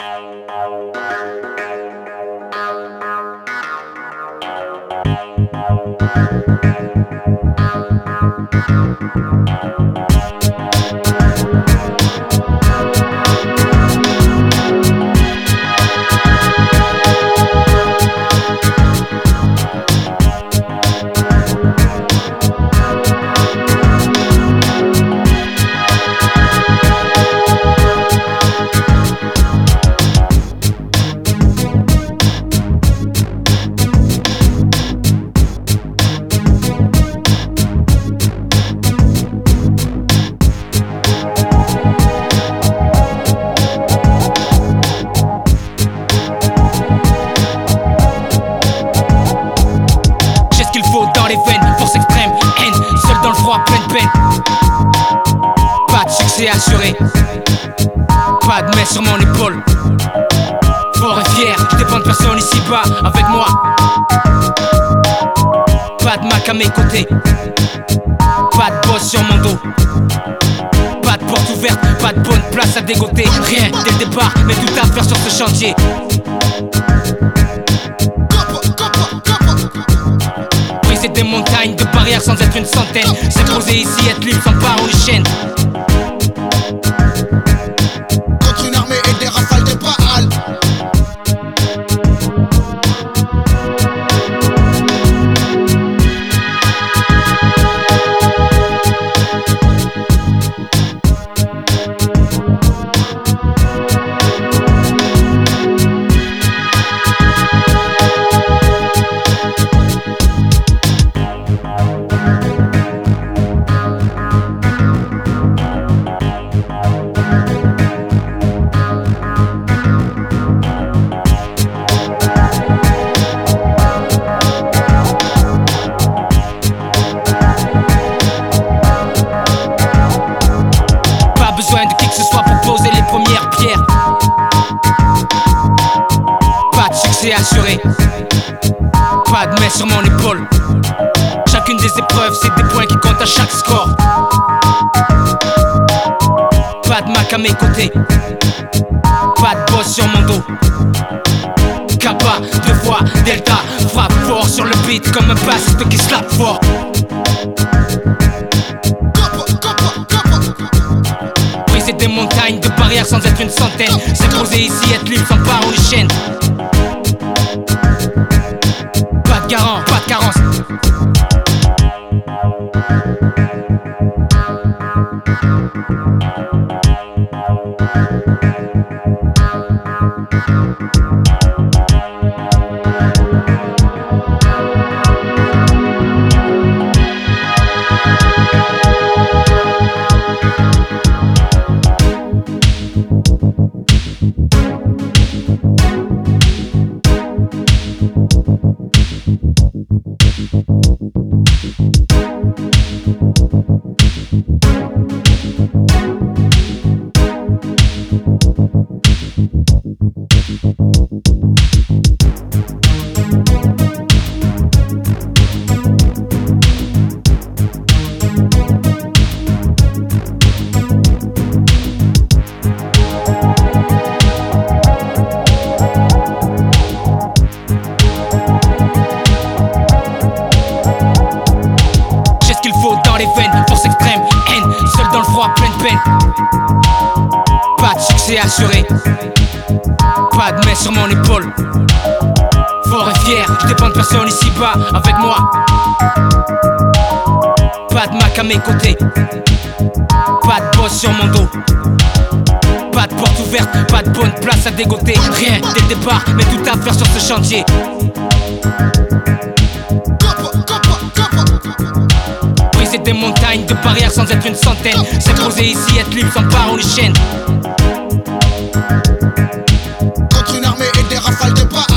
J'ai pas de main sur mon épaule. Fort et fier, je dépends de personne ici-bas avec moi. Pas de Mac à mes côtés, pas de boss sur mon dos. Pas de porte ouverte, pas de bonne place à dégoter. Rien dès le départ, mais tout à faire sur ce chantier. Briser des montagnes de barrières sans être une centaine. S'imposer ici, être libre sans part ou les Succès assuré. Pas de main sur mon épaule. Chacune des épreuves, c'est des points qui comptent à chaque score. Pas de Mac à mes côtés. Pas de boss sur mon dos. Kappa, deux fois, Delta, frappe fort sur le beat comme un bassiste qui slappe fort. Briser des montagnes de barrières sans être une centaine. S'imposer ici, être libre sans part ou J'ai les veines, force extrême, haine, seul dans le froid, pleine peine. Pas de succès assuré, pas de main sur mon épaule. Fort et fier, je dépends de personne ici-bas avec moi. Pas de Mac à mes côtés, pas de boss sur mon dos. Pas de porte ouverte, pas de bonne place à dégoter. Rien dès le départ, mais tout à faire sur ce chantier des montagnes de barrières sans être une centaine. J'ai posé ici, être libre sans barre ou les chaînes. Contre une armée et des rafales de bas.